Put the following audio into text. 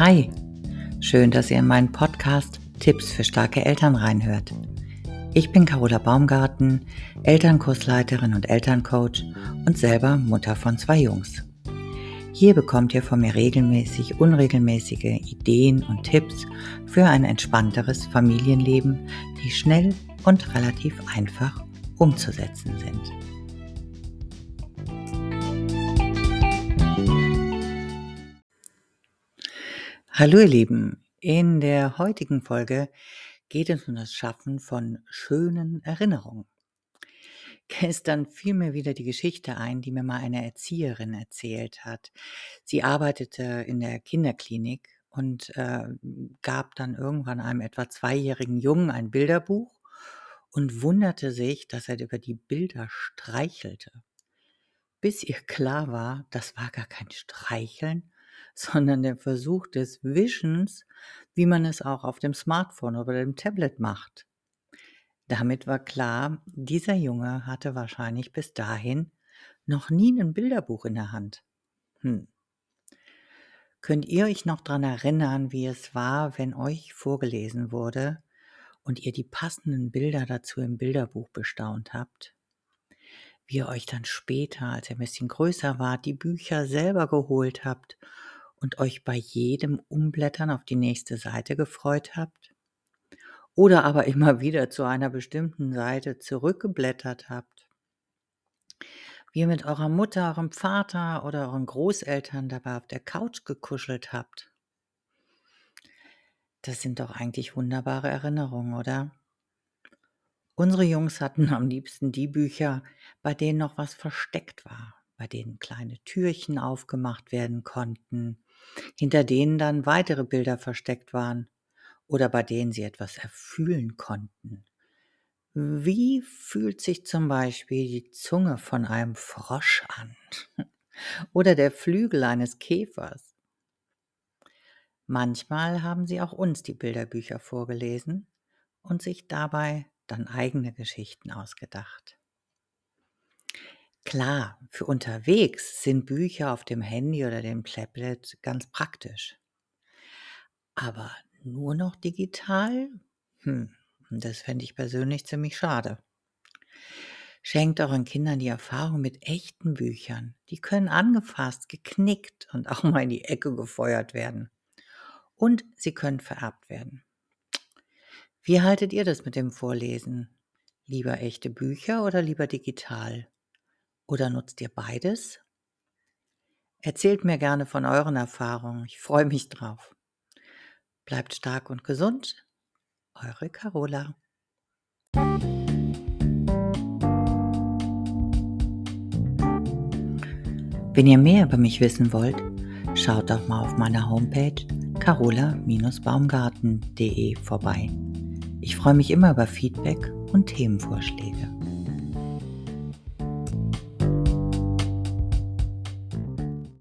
Hi, schön, dass ihr in meinen Podcast Tipps für starke Eltern reinhört. Ich bin Carola Baumgarten, Elternkursleiterin und Elterncoach und selber Mutter von zwei Jungs. Hier bekommt ihr von mir regelmäßig unregelmäßige Ideen und Tipps für ein entspannteres Familienleben, die schnell und relativ einfach umzusetzen sind. Hallo ihr Lieben, in der heutigen Folge geht es um das Schaffen von schönen Erinnerungen. Gestern fiel mir wieder die Geschichte ein, die mir mal eine Erzieherin erzählt hat. Sie arbeitete in der Kinderklinik und äh, gab dann irgendwann einem etwa zweijährigen Jungen ein Bilderbuch und wunderte sich, dass er über die Bilder streichelte. Bis ihr klar war, das war gar kein Streicheln, sondern der Versuch des Wischens, wie man es auch auf dem Smartphone oder dem Tablet macht. Damit war klar, dieser Junge hatte wahrscheinlich bis dahin noch nie ein Bilderbuch in der Hand. Hm. Könnt ihr euch noch daran erinnern, wie es war, wenn euch vorgelesen wurde und ihr die passenden Bilder dazu im Bilderbuch bestaunt habt? Wie ihr euch dann später, als ihr ein bisschen größer wart, die Bücher selber geholt habt und euch bei jedem Umblättern auf die nächste Seite gefreut habt? Oder aber immer wieder zu einer bestimmten Seite zurückgeblättert habt? Wie ihr mit eurer Mutter, eurem Vater oder euren Großeltern dabei auf der Couch gekuschelt habt? Das sind doch eigentlich wunderbare Erinnerungen, oder? Unsere Jungs hatten am liebsten die Bücher, bei denen noch was versteckt war, bei denen kleine Türchen aufgemacht werden konnten, hinter denen dann weitere Bilder versteckt waren oder bei denen sie etwas erfühlen konnten. Wie fühlt sich zum Beispiel die Zunge von einem Frosch an oder der Flügel eines Käfers? Manchmal haben sie auch uns die Bilderbücher vorgelesen und sich dabei dann eigene Geschichten ausgedacht. Klar, für unterwegs sind Bücher auf dem Handy oder dem Tablet ganz praktisch. Aber nur noch digital? Hm, das fände ich persönlich ziemlich schade. Schenkt euren Kindern die Erfahrung mit echten Büchern. Die können angefasst, geknickt und auch mal in die Ecke gefeuert werden. Und sie können vererbt werden. Wie haltet ihr das mit dem Vorlesen? Lieber echte Bücher oder lieber digital? Oder nutzt ihr beides? Erzählt mir gerne von euren Erfahrungen. Ich freue mich drauf. Bleibt stark und gesund. Eure Carola. Wenn ihr mehr über mich wissen wollt, schaut doch mal auf meiner Homepage carola-baumgarten.de vorbei. Ich freue mich immer über Feedback und Themenvorschläge.